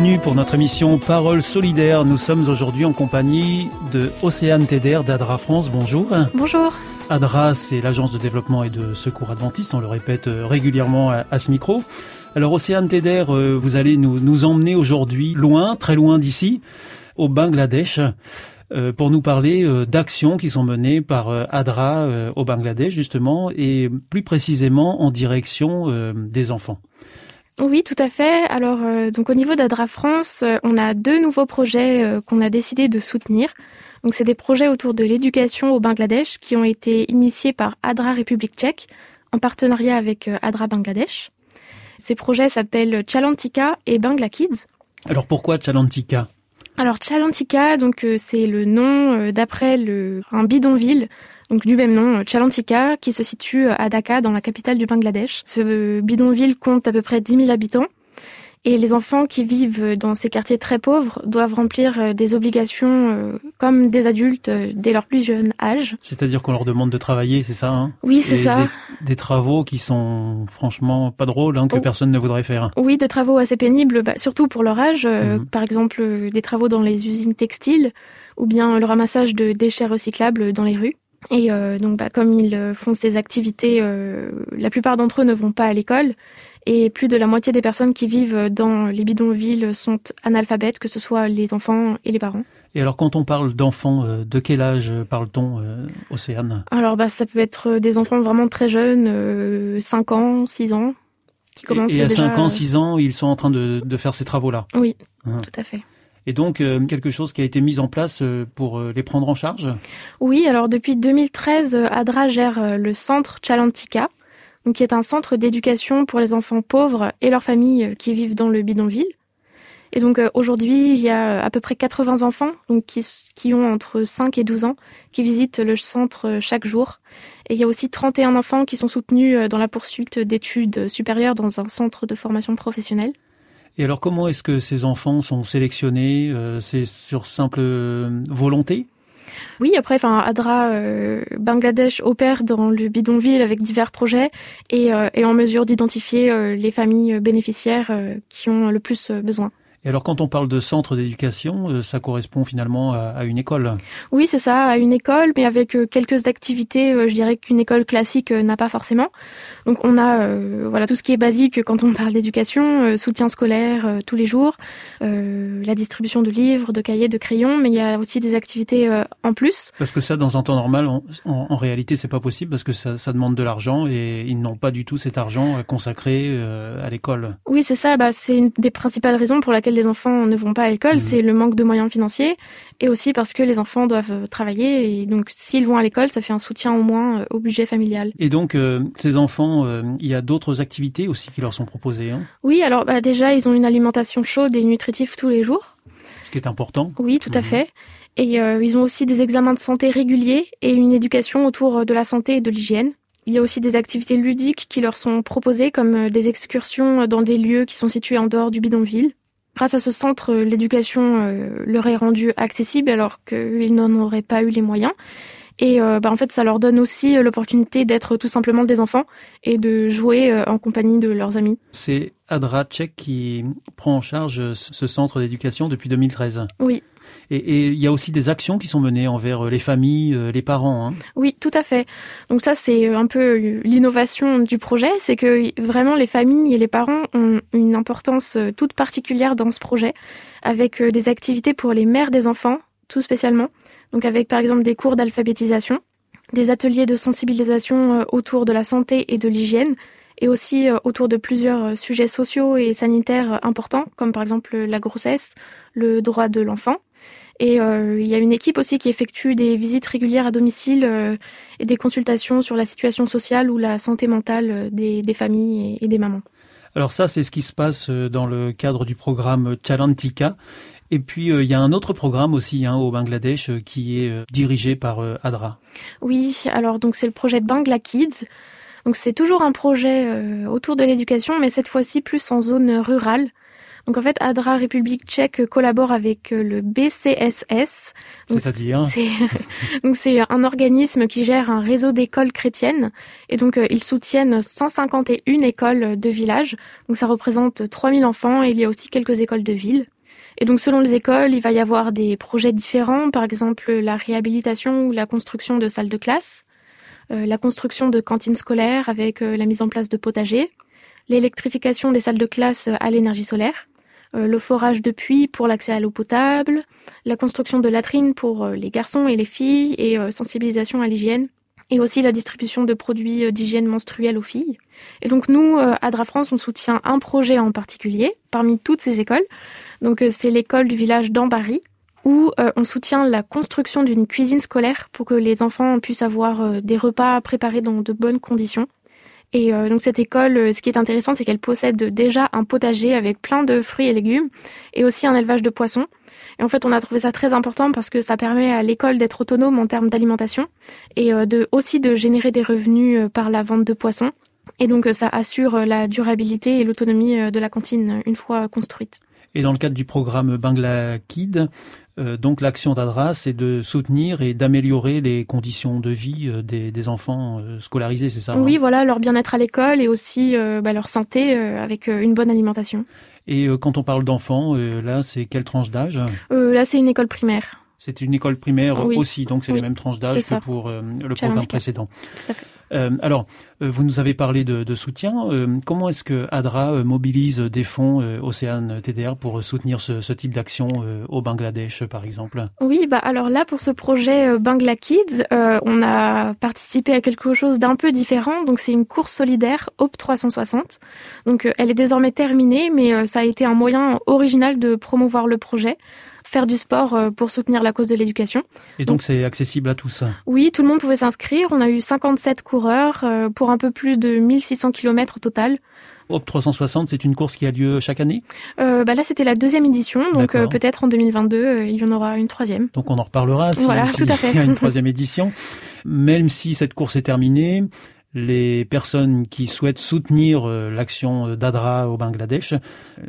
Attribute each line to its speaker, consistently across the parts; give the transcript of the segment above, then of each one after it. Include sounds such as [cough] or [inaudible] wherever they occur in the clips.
Speaker 1: Bienvenue pour notre émission Parole solidaire. Nous sommes aujourd'hui en compagnie de Océane Teder d'Adra France. Bonjour.
Speaker 2: Bonjour.
Speaker 1: ADRA, c'est l'agence de développement et de secours adventiste, on le répète euh, régulièrement à, ce micro. Alors Océane Teder, euh, vous allez nous, nous emmener aujourd'hui loin, très loin d'ici, au Bangladesh, euh, pour nous parler d'actions qui sont menées par ADRA au Bangladesh justement, et plus précisément en direction des enfants.
Speaker 2: Oui, tout à fait. Alors, donc au niveau d'Adra France, on a deux nouveaux projets qu'on a décidé de soutenir. Donc c'est des projets autour de l'éducation au Bangladesh qui ont été initiés par ADRA République tchèque en partenariat avec euh, ADRA Bangladesh. Ces projets s'appellent Chalantika et Bangla Kids.
Speaker 1: Alors pourquoi Chalantika?
Speaker 2: Alors Chalantika, donc euh, c'est le nom euh, d'après le un bidonville donc du même nom, Chalantika, qui se situe à Dhaka, dans la capitale du Bangladesh. Ce bidonville compte à peu près 10 000 habitants et les enfants qui vivent dans ces quartiers très pauvres doivent remplir euh, des obligations euh, comme des adultes euh, dès leur plus jeune âge.
Speaker 1: C'est-à-dire qu'on leur demande de travailler, c'est ça hein?
Speaker 2: Oui, c'est ça.
Speaker 1: Des, travaux qui sont franchement pas drôles, hein, que oh. personne ne voudrait faire.
Speaker 2: Oui, des travaux assez pénibles, bah, surtout pour leur âge. Mhm. Par exemple, des travaux dans les usines textiles ou bien le ramassage de déchets recyclables dans les rues. Et donc, bah, comme ils font ces activités, la plupart d'entre eux ne vont pas à l'école et plus de la moitié des personnes qui vivent dans les bidonvilles sont analphabètes, que ce soit les enfants et les parents.
Speaker 1: Et alors quand on parle d'enfants, euh, de quel âge parle-t-on, euh, Océane?
Speaker 2: Alors bah, ça peut être des enfants vraiment très jeunes, 5 euh, ans, 6 ans,
Speaker 1: qui commencent et, et à 5 ans, 6 ans, ils sont en train de, de faire ces travaux-là?
Speaker 2: Oui, hein. tout à fait.
Speaker 1: Et donc quelque chose qui a été mis en place pour les prendre en charge?
Speaker 2: Oui, alors depuis 2013, ADRA gère le centre Chalantika, qui est un centre d'éducation pour les enfants pauvres et leurs familles euh, qui vivent dans le bidonville. Et donc euh, aujourd'hui, il y a à peu près 80 enfants donc qui, qui ont entre 5 et 12 ans qui visitent le centre euh, chaque jour. Et il y a aussi 31 enfants qui sont soutenus dans la poursuite d'études supérieures dans un centre de formation professionnelle.
Speaker 1: Et alors comment est-ce que ces enfants sont sélectionnés C'est sur simple volonté?
Speaker 2: Oui, après, enfin, Adra euh, Bangladesh opère dans le bidonville avec divers projets et euh, est en mesure d'identifier euh, les familles bénéficiaires qui ont le plus besoin.
Speaker 1: Et alors quand on parle de centre d'éducation, euh, ça correspond finalement à, une école
Speaker 2: Oui, c'est ça, à une école, mais avec euh, quelques activités, euh, je dirais qu'une école classique n'a pas forcément. Donc on a voilà tout ce qui est basique quand on parle d'éducation, soutien scolaire tous les jours, la distribution de livres, de cahiers, de crayons, mais il y a aussi des activités en plus.
Speaker 1: Parce que ça, dans un temps normal, en, en, réalité, c'est pas possible parce que ça, ça demande de l'argent et ils n'ont pas du tout cet argent consacré à l'école.
Speaker 2: Oui, c'est ça. Bah, c'est une des principales raisons pour laquelle les enfants ne vont pas à l'école, mmh. c'est le manque de moyens financiers et aussi parce que les enfants doivent euh, travailler et donc s'ils vont à l'école, ça fait un soutien au moins euh, au budget familial.
Speaker 1: Et donc euh, ces enfants, il y a d'autres activités aussi qui leur sont proposées hein?
Speaker 2: Oui, alors bah, déjà ils ont une alimentation chaude et nutritive tous les jours.
Speaker 1: Ce qui est important.
Speaker 2: Oui, tout à mmh. fait. Et ils ont aussi des examens de santé réguliers et une éducation autour de la santé et de l'hygiène. Il y a aussi des activités ludiques qui leur sont proposées, comme des excursions dans des lieux qui sont situés en dehors du bidonville. Grâce à ce centre, l'éducation euh, leur est rendue accessible alors qu'ils n'en auraient pas eu les moyens. Et euh, bah, en fait, ça leur donne aussi euh, l'opportunité d'être tout simplement des enfants et de jouer euh, en compagnie de leurs amis.
Speaker 1: C'est Adra Tchek qui prend en charge ce centre d'éducation depuis 2013.
Speaker 2: Oui.
Speaker 1: Et il y a aussi des actions qui sont menées envers les familles, les parents. Hein.
Speaker 2: Oui, tout à fait. Donc ça, c'est un peu l'innovation du projet, c'est que vraiment les familles et les parents ont une importance toute particulière dans ce projet, avec des activités pour les mères des enfants, tout spécialement donc avec par exemple des cours d'alphabétisation, des ateliers de sensibilisation euh, autour de la santé et de l'hygiène, et aussi euh, autour de plusieurs euh, sujets sociaux et sanitaires importants, comme par exemple la grossesse, le droit de l'enfant. Et il y a une équipe aussi qui effectue des visites régulières à domicile et des consultations sur la situation sociale ou la santé mentale des, des familles et, des mamans.
Speaker 1: Alors ça, c'est ce qui se passe dans le cadre du programme Chalantika. Et puis euh, il y a un autre programme aussi hein, au Bangladesh euh, qui est euh, dirigé par Adra.
Speaker 2: Oui, alors donc c'est le projet Bangla Kids. Donc c'est toujours un projet autour de l'éducation, mais cette fois-ci plus en zone rurale. Donc en fait, Adra République Tchèque collabore avec le BCSS.
Speaker 1: C'est-à-dire [laughs]
Speaker 2: Donc c'est un organisme qui gère un réseau d'écoles chrétiennes et donc ils soutiennent 151 écoles de village. Donc ça représente 3000 enfants et il y a aussi quelques écoles de ville. Et donc selon les écoles, il va y avoir des projets différents, par exemple la réhabilitation ou la construction de salles de classe, euh, la construction de cantines scolaires avec euh, la mise en place de potagers, l'électrification des salles de classe à l'énergie solaire, euh, le forage de puits pour l'accès à l'eau potable, la construction de latrines pour les garçons et les filles et sensibilisation à l'hygiène, et aussi la distribution de produits d'hygiène menstruelle aux filles. Et donc nous, à France, on soutient un projet en particulier parmi toutes ces écoles. Donc euh, c'est l'école du village d'Ambari où euh, on soutient la construction d'une cuisine scolaire pour que les enfants puissent avoir euh, des repas préparés dans de bonnes conditions. Et donc cette école, ce qui est intéressant, c'est qu'elle possède déjà un potager avec plein de fruits et légumes et aussi un élevage de poissons. Et en fait, on a trouvé ça très important parce que ça permet à l'école d'être autonome en termes d'alimentation et de aussi de générer des revenus par la vente de poissons. Et donc ça assure la durabilité et l'autonomie de la cantine une fois construite.
Speaker 1: Et dans le cadre du programme Bangla Kid, euh, donc l'action d'Adra, c'est de soutenir et d'améliorer les conditions de vie euh, des, enfants euh, scolarisés, c'est ça
Speaker 2: Oui, hein voilà, leur bien-être à l'école et aussi bah, leur santé avec une bonne alimentation.
Speaker 1: Et quand on parle d'enfants, là, c'est quelle tranche d'âge?
Speaker 2: Là, c'est une école primaire.
Speaker 1: C'est une école primaire aussi, donc c'est les mêmes tranches d'âge que pour le programme précédent.
Speaker 2: Tout à fait.
Speaker 1: Euh, alors, euh, vous nous avez parlé de, de soutien. Euh, comment est-ce que ADRA mobilise des fonds Océane TDR pour soutenir ce, ce type d'action au Bangladesh, par exemple?
Speaker 2: Oui, bah alors là, pour ce projet Bangla Kids, on a participé à quelque chose d'un peu différent. Donc, c'est une course solidaire OP 360. Donc, elle est désormais terminée, mais ça a été un moyen original de promouvoir le projet faire du sport euh, pour soutenir la cause de l'éducation.
Speaker 1: Et donc c'est accessible à tous
Speaker 2: Oui, tout le monde pouvait s'inscrire. On a eu 57 coureurs euh, pour un peu plus de 1600 km au total.
Speaker 1: Hop 360, c'est une course qui a lieu chaque année?
Speaker 2: Euh, bah Là, c'était la deuxième édition, donc euh, peut-être en 2022, il y en aura une troisième.
Speaker 1: Donc on en reparlera si,
Speaker 2: voilà, tout à fait. [laughs]
Speaker 1: il y a une troisième édition. Même si cette course est terminée, les personnes qui souhaitent soutenir euh, l'action d'Adra au Bangladesh, euh,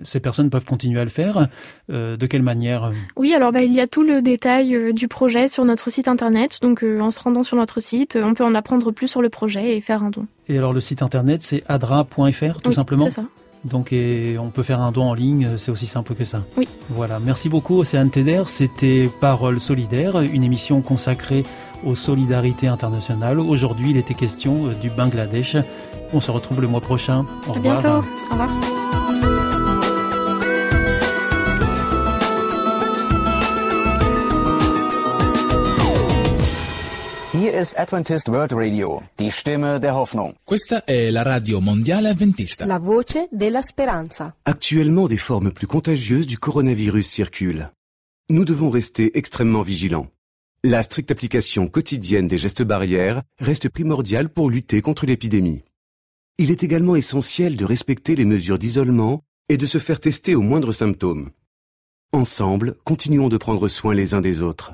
Speaker 1: ces personnes peuvent continuer à le faire. Euh, de quelle manière
Speaker 2: Oui, alors bah, il y a tout le détail du projet sur notre site internet. Donc en se rendant sur notre site, on peut en apprendre plus sur le projet et faire un don.
Speaker 1: Et alors le site internet, c'est adra.fr tout simplement?
Speaker 2: C'est ça.
Speaker 1: Donc et on peut faire un don en ligne, c'est aussi simple que ça.
Speaker 2: Oui.
Speaker 1: Voilà, merci beaucoup Océane Teder, c'était Parole solidaire, une émission consacrée aux solidarités internationales. Aujourd'hui, il était question du Bangladesh. On se retrouve le mois prochain.
Speaker 2: Au revoir. bientôt. Au revoir.
Speaker 3: Hier ist Adventist World Radio, die Stimme der Hoffnung.
Speaker 4: Questa è la radio mondiale adventista.
Speaker 5: La voce della speranza.
Speaker 6: Actuellement, des formes plus contagieuses du coronavirus circulent. Nous devons rester extrêmement vigilants. La stricte application quotidienne des gestes barrières reste primordiale pour lutter contre l'épidémie. Il est également essentiel de respecter les mesures d'isolement et de se faire tester aux moindres symptômes. Ensemble, continuons de prendre soin les uns des autres.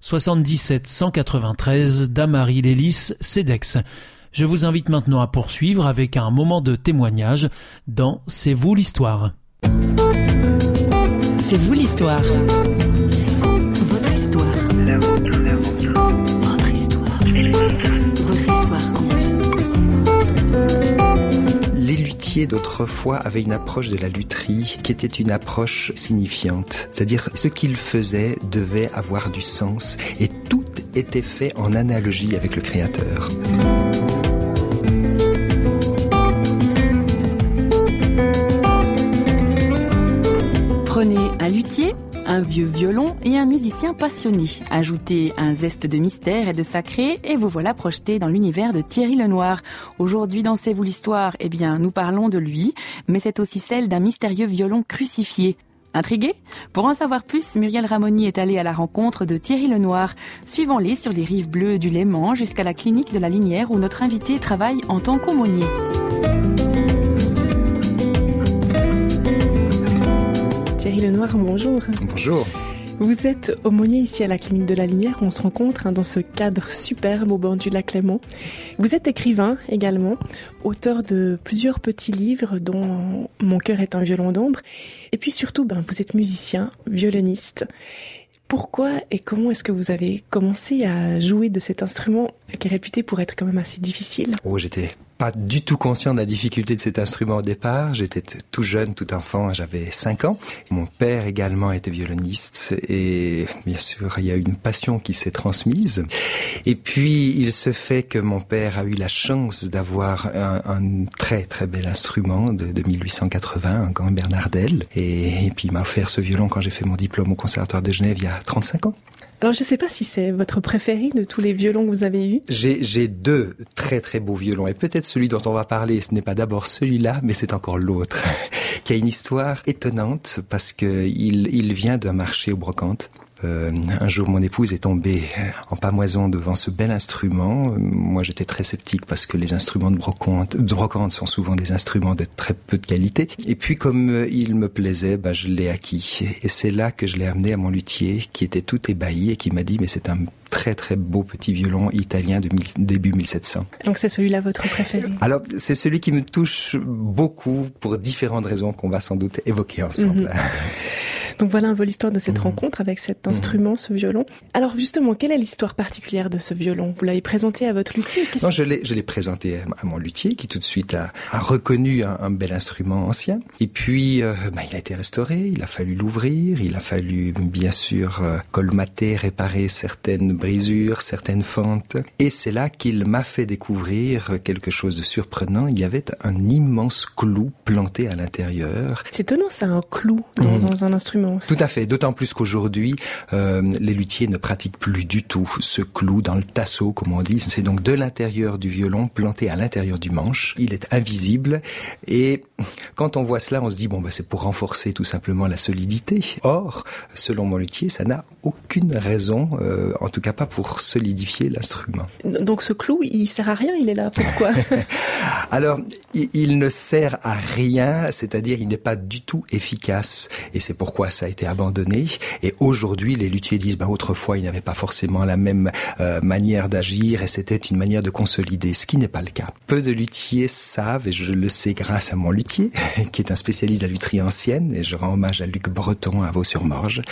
Speaker 1: 77 193 Damary Lélis, CEDEX. Je vous invite maintenant à poursuivre avec un moment de témoignage dans C'est vous l'histoire.
Speaker 7: C'est vous l'histoire.
Speaker 8: D'autrefois avaient une approche de la lutherie qui était une approche signifiante. C'est-à-dire ce qu'ils faisaient devait avoir du sens et tout était fait en analogie avec le Créateur.
Speaker 7: Prenez un luthier, un vieux violon et un musicien passionné. Ajoutez un zeste de mystère et de sacré et vous voilà projeté dans l'univers de Thierry Lenoir. Aujourd'hui dans C'est vous l'histoire, eh bien nous parlons de lui, mais c'est aussi celle d'un mystérieux violon crucifié. Intrigué? Pour en savoir plus, Muriel Ramoni est allée à la rencontre de Thierry Lenoir. Suivons-les sur les rives bleues du Léman jusqu'à la clinique de la Linière où notre invité travaille en tant qu'aumônier.
Speaker 2: Thierry Lenoir, bonjour.
Speaker 8: Bonjour.
Speaker 2: Vous êtes aumônier ici à la clinique de la Linière. On se rencontre hein, dans ce cadre superbe au bord du lac Léman. Vous êtes écrivain également, auteur de plusieurs petits livres dont Mon cœur est un violon d'ombre. Et puis surtout, ben, vous êtes musicien, violoniste. Pourquoi et comment est-ce que vous avez commencé à jouer de cet instrument qui est réputé pour être quand même assez difficile?
Speaker 8: Oh, j'étais pas du tout conscient de la difficulté de cet instrument au départ. J'étais tout jeune, tout enfant, j'avais 5 ans. Mon père également était violoniste et bien sûr, il y a une passion qui s'est transmise. Et puis, il se fait que mon père a eu la chance d'avoir un, très très bel instrument de, de 1880, un grand Bernardel. Et, et puis, il m'a offert ce violon quand j'ai fait mon diplôme au Conservatoire de Genève il y a 35 ans.
Speaker 2: Alors je ne sais pas si c'est votre préféré de tous les violons que vous avez eus.
Speaker 8: J'ai deux très très beaux violons et peut-être celui dont on va parler, ce n'est pas d'abord celui-là, mais c'est encore l'autre, [laughs] qui a une histoire étonnante parce que il, vient d'un marché au brocante. Euh, un jour, mon épouse est tombée en pamoison devant ce bel instrument. Moi, j'étais très sceptique parce que les instruments de brocante, de brocante sont souvent des instruments de très peu de qualité. Et puis, comme euh, il me plaisait, bah, je l'ai acquis. Et c'est là que je l'ai amené à mon luthier, qui était tout ébahi et qui m'a dit, mais c'est un très très beau petit violon italien de début 1700.
Speaker 2: Donc c'est celui-là votre préféré?
Speaker 8: Alors c'est celui qui me touche beaucoup pour différentes raisons qu'on va sans doute évoquer ensemble.
Speaker 2: Mm -hmm. [laughs] Donc voilà un peu l'histoire de cette mmh. rencontre avec cet instrument, mmh. ce violon. Alors justement, quelle est l'histoire particulière de ce violon? Vous l'avez présenté à votre luthier
Speaker 8: Non, je l'ai, présenté à mon luthier qui tout de suite a, a reconnu un, un, bel instrument ancien. Et puis, euh, bah, il a été restauré, il a fallu l'ouvrir, il a fallu bien sûr euh, colmater, réparer certaines brisures, certaines fentes. Et c'est là qu'il m'a fait découvrir quelque chose de surprenant. Il y avait un immense clou planté à l'intérieur.
Speaker 2: C'est étonnant, ça, un clou dans, mmh. dans un instrument.
Speaker 8: Tout à fait, d'autant plus qu'aujourd'hui, euh, les luthiers ne pratiquent plus du tout ce clou dans le tasseau, comme on dit. C'est donc de l'intérieur du violon planté à l'intérieur du manche. Il est invisible et quand on voit cela, on se dit bon bah c'est pour renforcer tout simplement la solidité. Or, selon mon luthier, ça n'a aucune raison, euh, en tout cas pas pour solidifier l'instrument.
Speaker 2: Donc ce clou, il sert à rien, il est là pourquoi? [laughs]
Speaker 8: Alors, il, ne sert à rien, c'est-à-dire il n'est pas du tout efficace et c'est pourquoi ça a été abandonné. Et aujourd'hui, les luthiers disent, bah, autrefois, il n'y avait pas forcément la même euh, manière d'agir et c'était une manière de consolider, ce qui n'est pas le cas. Peu de luthiers savent, et je le sais grâce à mon luthier, [laughs] qui est un spécialiste de la lutherie ancienne, et je rends hommage à Luc Breton à Vaux-sur-Morge.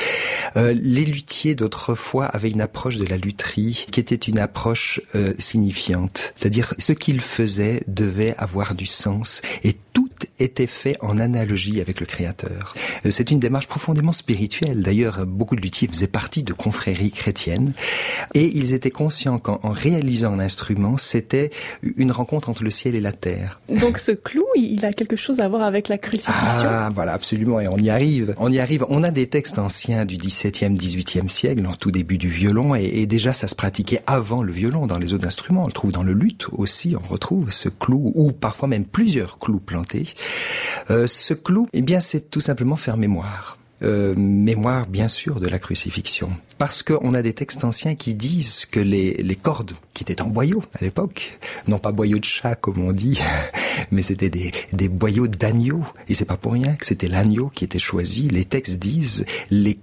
Speaker 8: Euh, les luthiers d'autrefois avaient une approche de la lutherie qui était une approche euh, signifiante. C'est-à-dire, ce qu'ils faisaient devait avoir du sens et était fait en analogie avec le Créateur. Euh, c'est une démarche profondément spirituelle. D'ailleurs, beaucoup de luthiers faisaient partie de confréries chrétiennes et ils étaient conscients qu'en réalisant un instrument, c'était une rencontre entre le ciel et la terre.
Speaker 9: Donc ce clou, il a quelque chose à voir avec la crucifixion
Speaker 8: Ah, voilà, absolument. Et on y arrive. On y arrive. On a des textes anciens du XVIIe, XVIIIe siècle, en tout début du violon, et, et déjà ça se pratiquait avant le violon dans les autres instruments. On le trouve dans le luth aussi. On retrouve ce clou, ou parfois même plusieurs clous plantés. Euh, ce clou, eh bien, c'est tout simplement faire mémoire. Euh, mémoire bien sûr de la crucifixion. Parce qu'on a des textes anciens qui disent que les, cordes qui étaient en boyaux à l'époque, non pas boyaux de chat comme on dit, [laughs] mais c'était des, des boyaux d'agneau. Et c'est pas pour rien que c'était l'agneau qui était choisi. Les textes disent les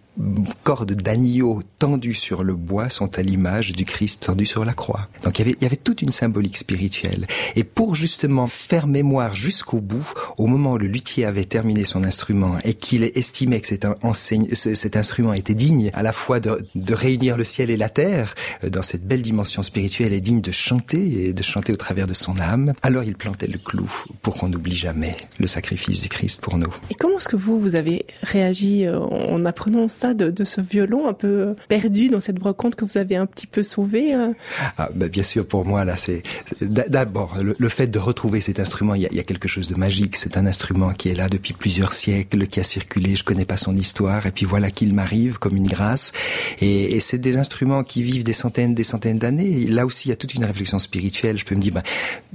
Speaker 8: cordes d'agneau tendues sur le bois sont à l'image du Christ tendu sur la croix. Donc il y, avait, toute une symbolique spirituelle. Et pour justement faire mémoire jusqu'au bout, au moment où le luthier avait terminé son instrument et qu'il estimait que cet, instrument était digne à la fois de, de réunir le ciel et la terre euh, dans cette belle dimension spirituelle et digne de chanter et de chanter au travers de son âme, alors il plantait le clou pour qu'on n'oublie jamais le sacrifice du Christ pour nous.
Speaker 9: Et comment est-ce que vous, vous avez réagi euh, en apprenant de, ce violon un peu perdu dans cette brocante que vous avez un petit peu sauvé hein
Speaker 8: ah, bah Bien sûr, pour moi, là, c'est d'abord le, fait de retrouver cet instrument. Il y, a, quelque chose de magique. C'est un instrument qui est là depuis plusieurs siècles, qui a circulé. Je connais pas son histoire, et puis voilà qu'il m'arrive comme une grâce. Et, et c'est des instruments qui vivent des centaines, des centaines d'années. Là aussi, il y a toute une réflexion spirituelle. Je peux me dire, bah,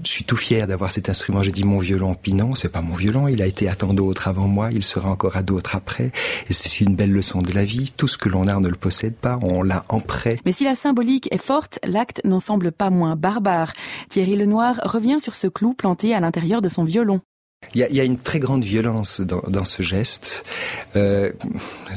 Speaker 8: je suis tout fier d'avoir cet instrument. J'ai dit mon violon, puis non, c'est pas mon violon. Il a été à tant d'autres avant moi. Il sera encore à d'autres après. Et c'est une belle leçon de la vie. Tout ce que l'on a, ne le possède pas, on l'a en.
Speaker 7: Mais si la symbolique est forte, l'acte n'en semble pas moins barbare. Thierry Lenoir revient sur ce clou planté à l'intérieur de son violon.
Speaker 8: Il y, a, il y a, une très grande violence dans, dans ce geste. Euh,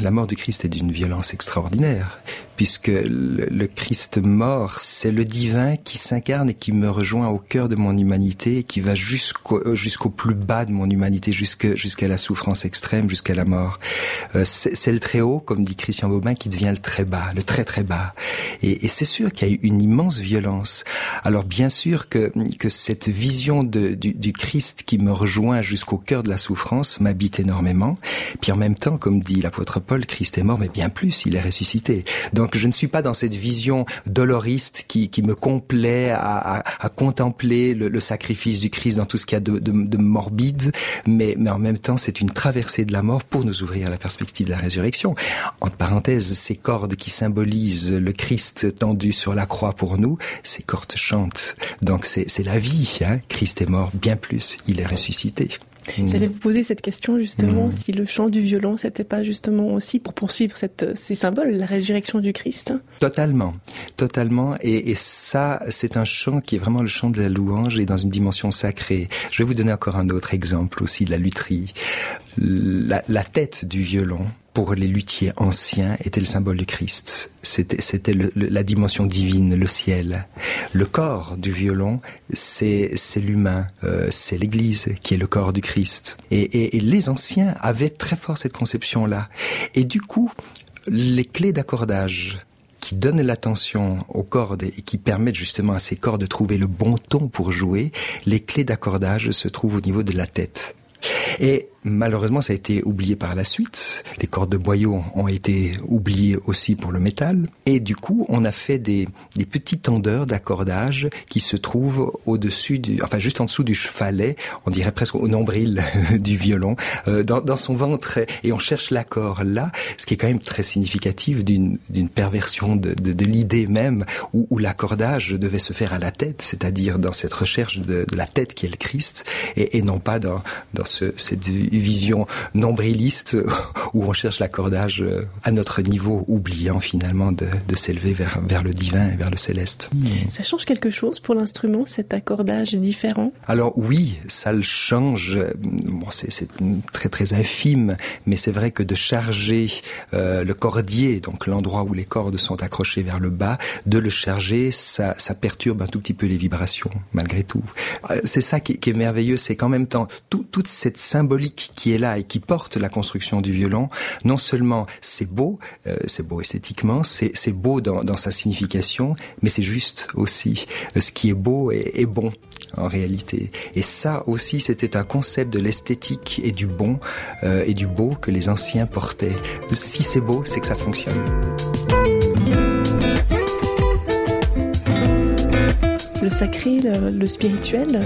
Speaker 8: la mort du Christ est d'une violence extraordinaire, puisque le, le Christ mort, c'est le divin qui s'incarne et qui me rejoint au cœur de mon humanité, qui va jusqu'au jusqu'au plus bas de mon humanité, jusqu'à jusqu'à la souffrance extrême, jusqu'à la mort. Euh, c'est le très haut, comme dit Christian Bobin, qui devient le très bas, le très très bas. Et, et c'est sûr qu'il y a eu une immense violence. Alors bien sûr que, que cette vision de, du, du Christ qui me rejoint jusqu'au cœur de la souffrance m'habite énormément. Puis en même temps, comme dit l'apôtre Paul, Christ est mort, mais bien plus, il est ressuscité. Donc je ne suis pas dans cette vision doloriste qui, me complaît à, contempler le, sacrifice du Christ dans tout ce qu'il y a de, de, de morbide, mais, mais en même temps, c'est une traversée de la mort pour nous ouvrir à la perspective de la résurrection. Entre parenthèses, ces cordes qui symbolisent le Christ tendu sur la croix pour nous, ces cordes chantent. Donc c'est la vie. Hein Christ est mort, bien plus, il est ressuscité.
Speaker 9: J'allais vous poser cette question justement, mmh. si le chant du violon, c'était pas justement aussi pour poursuivre cette, ces symboles, la résurrection du Christ?
Speaker 8: Totalement, totalement. Et, et ça, c'est un chant qui est vraiment le chant de la louange et dans une dimension sacrée. Je vais vous donner encore un autre exemple aussi de la lutherie. La, la tête du violon, pour les luthiers anciens était le symbole du Christ. C'était, la dimension divine, le ciel. Le corps du violon, c'est, l'humain, euh, c'est l'Église qui est le corps du Christ. Et, et, et les anciens avaient très fort cette conception-là. Et du coup, les clés d'accordage qui donnent l'attention aux cordes et qui permettent justement à ces cordes de trouver le bon ton pour jouer, les clés d'accordage se trouvent au niveau de la tête. Et malheureusement, ça a été oublié par la suite. Les cordes de boyau ont été oubliées aussi pour le métal. Et du coup, on a fait des, des petits tendeurs d'accordage qui se trouvent au-dessus, enfin juste en dessous du chevalet, on dirait presque au nombril [laughs] du violon, euh, dans, dans, son ventre. Et on cherche l'accord là, ce qui est quand même très significatif d'une perversion de, de, de l'idée même, où, où l'accordage devait se faire à la tête, c'est-à-dire dans cette recherche de, de, la tête qui est le Christ, et, et non pas dans, dans ce, cette vision nombriliste [laughs] où on cherche l'accordage à notre niveau, oubliant finalement de, de s'élever vers, vers le divin et vers le céleste.
Speaker 9: Ça change quelque chose pour l'instrument, cet accordage différent?
Speaker 8: Alors oui, ça le change. Bon, c'est très très infime, mais c'est vrai que de charger euh, le cordier, donc l'endroit où les cordes sont accrochées vers le bas, de le charger, ça, ça perturbe un tout petit peu les vibrations, malgré tout. Euh, c'est ça qui, qui, est merveilleux, c'est qu'en même temps, tout, toute cette symbolique qui est là et qui porte la construction du violon, non seulement c'est beau, euh, c'est beau esthétiquement, c'est beau dans, sa signification, mais c'est juste aussi. Ce qui est beau est, est bon. en réalité. Et ça aussi, c'était un concept de l'esthétique et du bon euh, et du beau que les anciens portaient. Si c'est beau, c'est que ça fonctionne.
Speaker 9: Le sacré, le, le spirituel,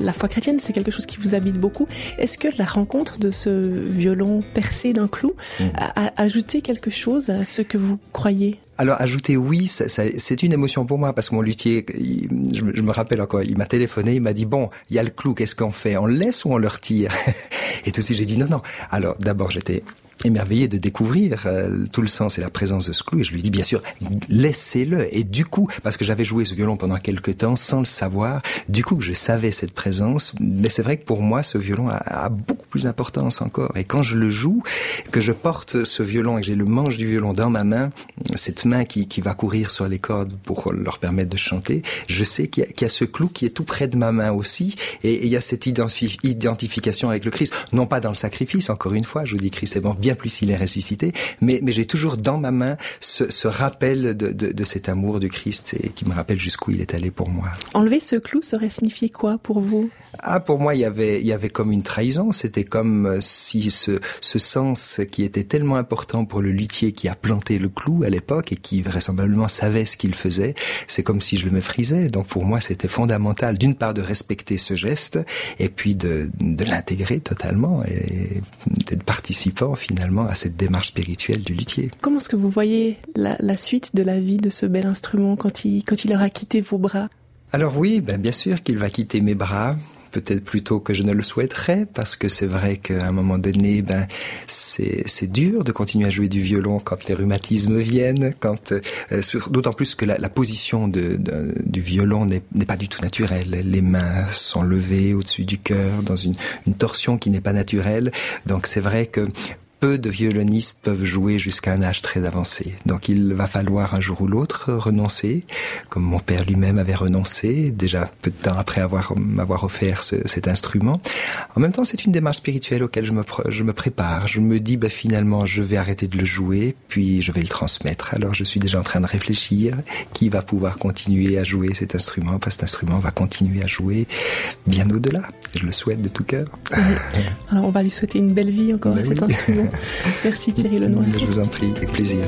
Speaker 9: la foi chrétienne, c'est quelque chose qui vous habite beaucoup. Est-ce que la rencontre de ce violon percé d'un clou a, a ajouté quelque chose à ce que vous croyez?
Speaker 8: Alors ajouter oui, ça, ça, c'est une émotion pour moi parce que mon luthier, il, je, je, me rappelle encore, il m'a téléphoné, il m'a dit bon, il y a le clou, qu'est-ce qu'on fait? On le laisse ou on le retire? [laughs] Et tout de suite j'ai dit non non. Alors d'abord j'étais émerveillé de découvrir euh, tout le sens et la présence de ce clou. Et je lui dis bien sûr, laissez-le. Et du coup, parce que j'avais joué ce violon pendant quelques temps sans le savoir, du coup, je savais cette présence. Mais c'est vrai que pour moi, ce violon a, beaucoup plus d'importance encore. Et quand je le joue, que je porte ce violon et que j'ai le manche du violon dans ma main, cette main qui, qui va courir sur les cordes pour leur permettre de chanter, je sais qu'il y, qu y, a ce clou qui est tout près de ma main aussi. Et, il y a cette identifi identification avec le Christ. Non pas dans le sacrifice, encore une fois, je vous dis Christ est bon, plus s'il est ressuscité, mais, mais j'ai toujours dans ma main ce, ce rappel de, de, de, cet amour du Christ et qui me rappelle jusqu'où il est allé pour moi.
Speaker 9: Enlever ce clou serait signifier quoi pour vous?
Speaker 8: Ah, pour moi, il y avait, il y avait comme une trahison. C'était comme si ce, ce sens qui était tellement important pour le luthier qui a planté le clou à l'époque et qui vraisemblablement savait ce qu'il faisait, c'est comme si je le méprisais. Donc pour moi, c'était fondamental d'une part de respecter ce geste et puis de, de l'intégrer totalement et d'être participant finalement à cette démarche spirituelle du luthier.
Speaker 9: Comment est-ce que vous voyez la, la, suite de la vie de ce bel instrument quand il, quand il aura quitté vos bras?
Speaker 8: Alors oui, ben bien sûr qu'il va quitter mes bras peut-être plus tôt que je ne le souhaiterais, parce que c'est vrai qu'à un moment donné, ben, c'est, c'est dur de continuer à jouer du violon quand les rhumatismes viennent, quand, euh, d'autant plus que la, la position de, de, du violon n'est, n'est pas du tout naturelle. Les mains sont levées au-dessus du cœur dans une, une torsion qui n'est pas naturelle. Donc c'est vrai que peu de violonistes peuvent jouer jusqu'à un âge très avancé. Donc il va falloir un jour ou l'autre renoncer, comme mon père lui-même avait renoncé, déjà peu de temps après avoir m'avoir offert ce, cet instrument. En même temps, c'est une démarche spirituelle auquel je me, je me prépare. Je me dis, bah, finalement, je vais arrêter de le jouer, puis je vais le transmettre. Alors je suis déjà en train de réfléchir qui va pouvoir continuer à jouer cet instrument, parce que cet instrument va continuer à jouer bien au-delà. Je le souhaite de tout cœur.
Speaker 9: Alors on va lui souhaiter une belle vie encore ben à cet oui. instrument. Merci Thierry Lenoir.
Speaker 8: Je vous en prie, avec plaisir.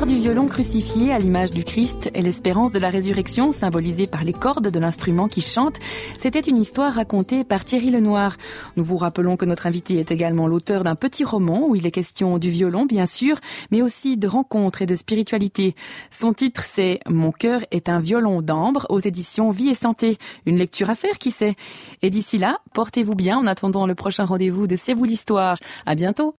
Speaker 7: L'histoire du violon crucifié à l'image du Christ et l'espérance de la résurrection symbolisée par les cordes de l'instrument qui chante, c'était une histoire racontée par Thierry Lenoir. Nous vous rappelons que notre invité est également l'auteur d'un petit roman où il est question du violon bien sûr, mais aussi de rencontres et de spiritualité. Son titre c'est Mon cœur est un violon d'ambre aux éditions Vie et Santé. Une lecture à faire qui sait. Et d'ici là, portez-vous bien en attendant le prochain rendez-vous de C'est vous l'histoire. À bientôt.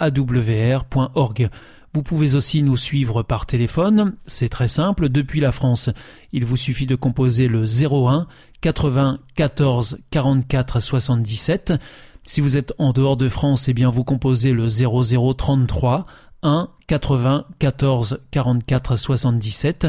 Speaker 1: www.awr.org. Vous pouvez aussi nous suivre par téléphone, c'est très simple, depuis la France. Il vous suffit de composer le 01 80 14 44 77. Si vous êtes en dehors de France, eh bien vous composez le 0033 1 80 14 44 77.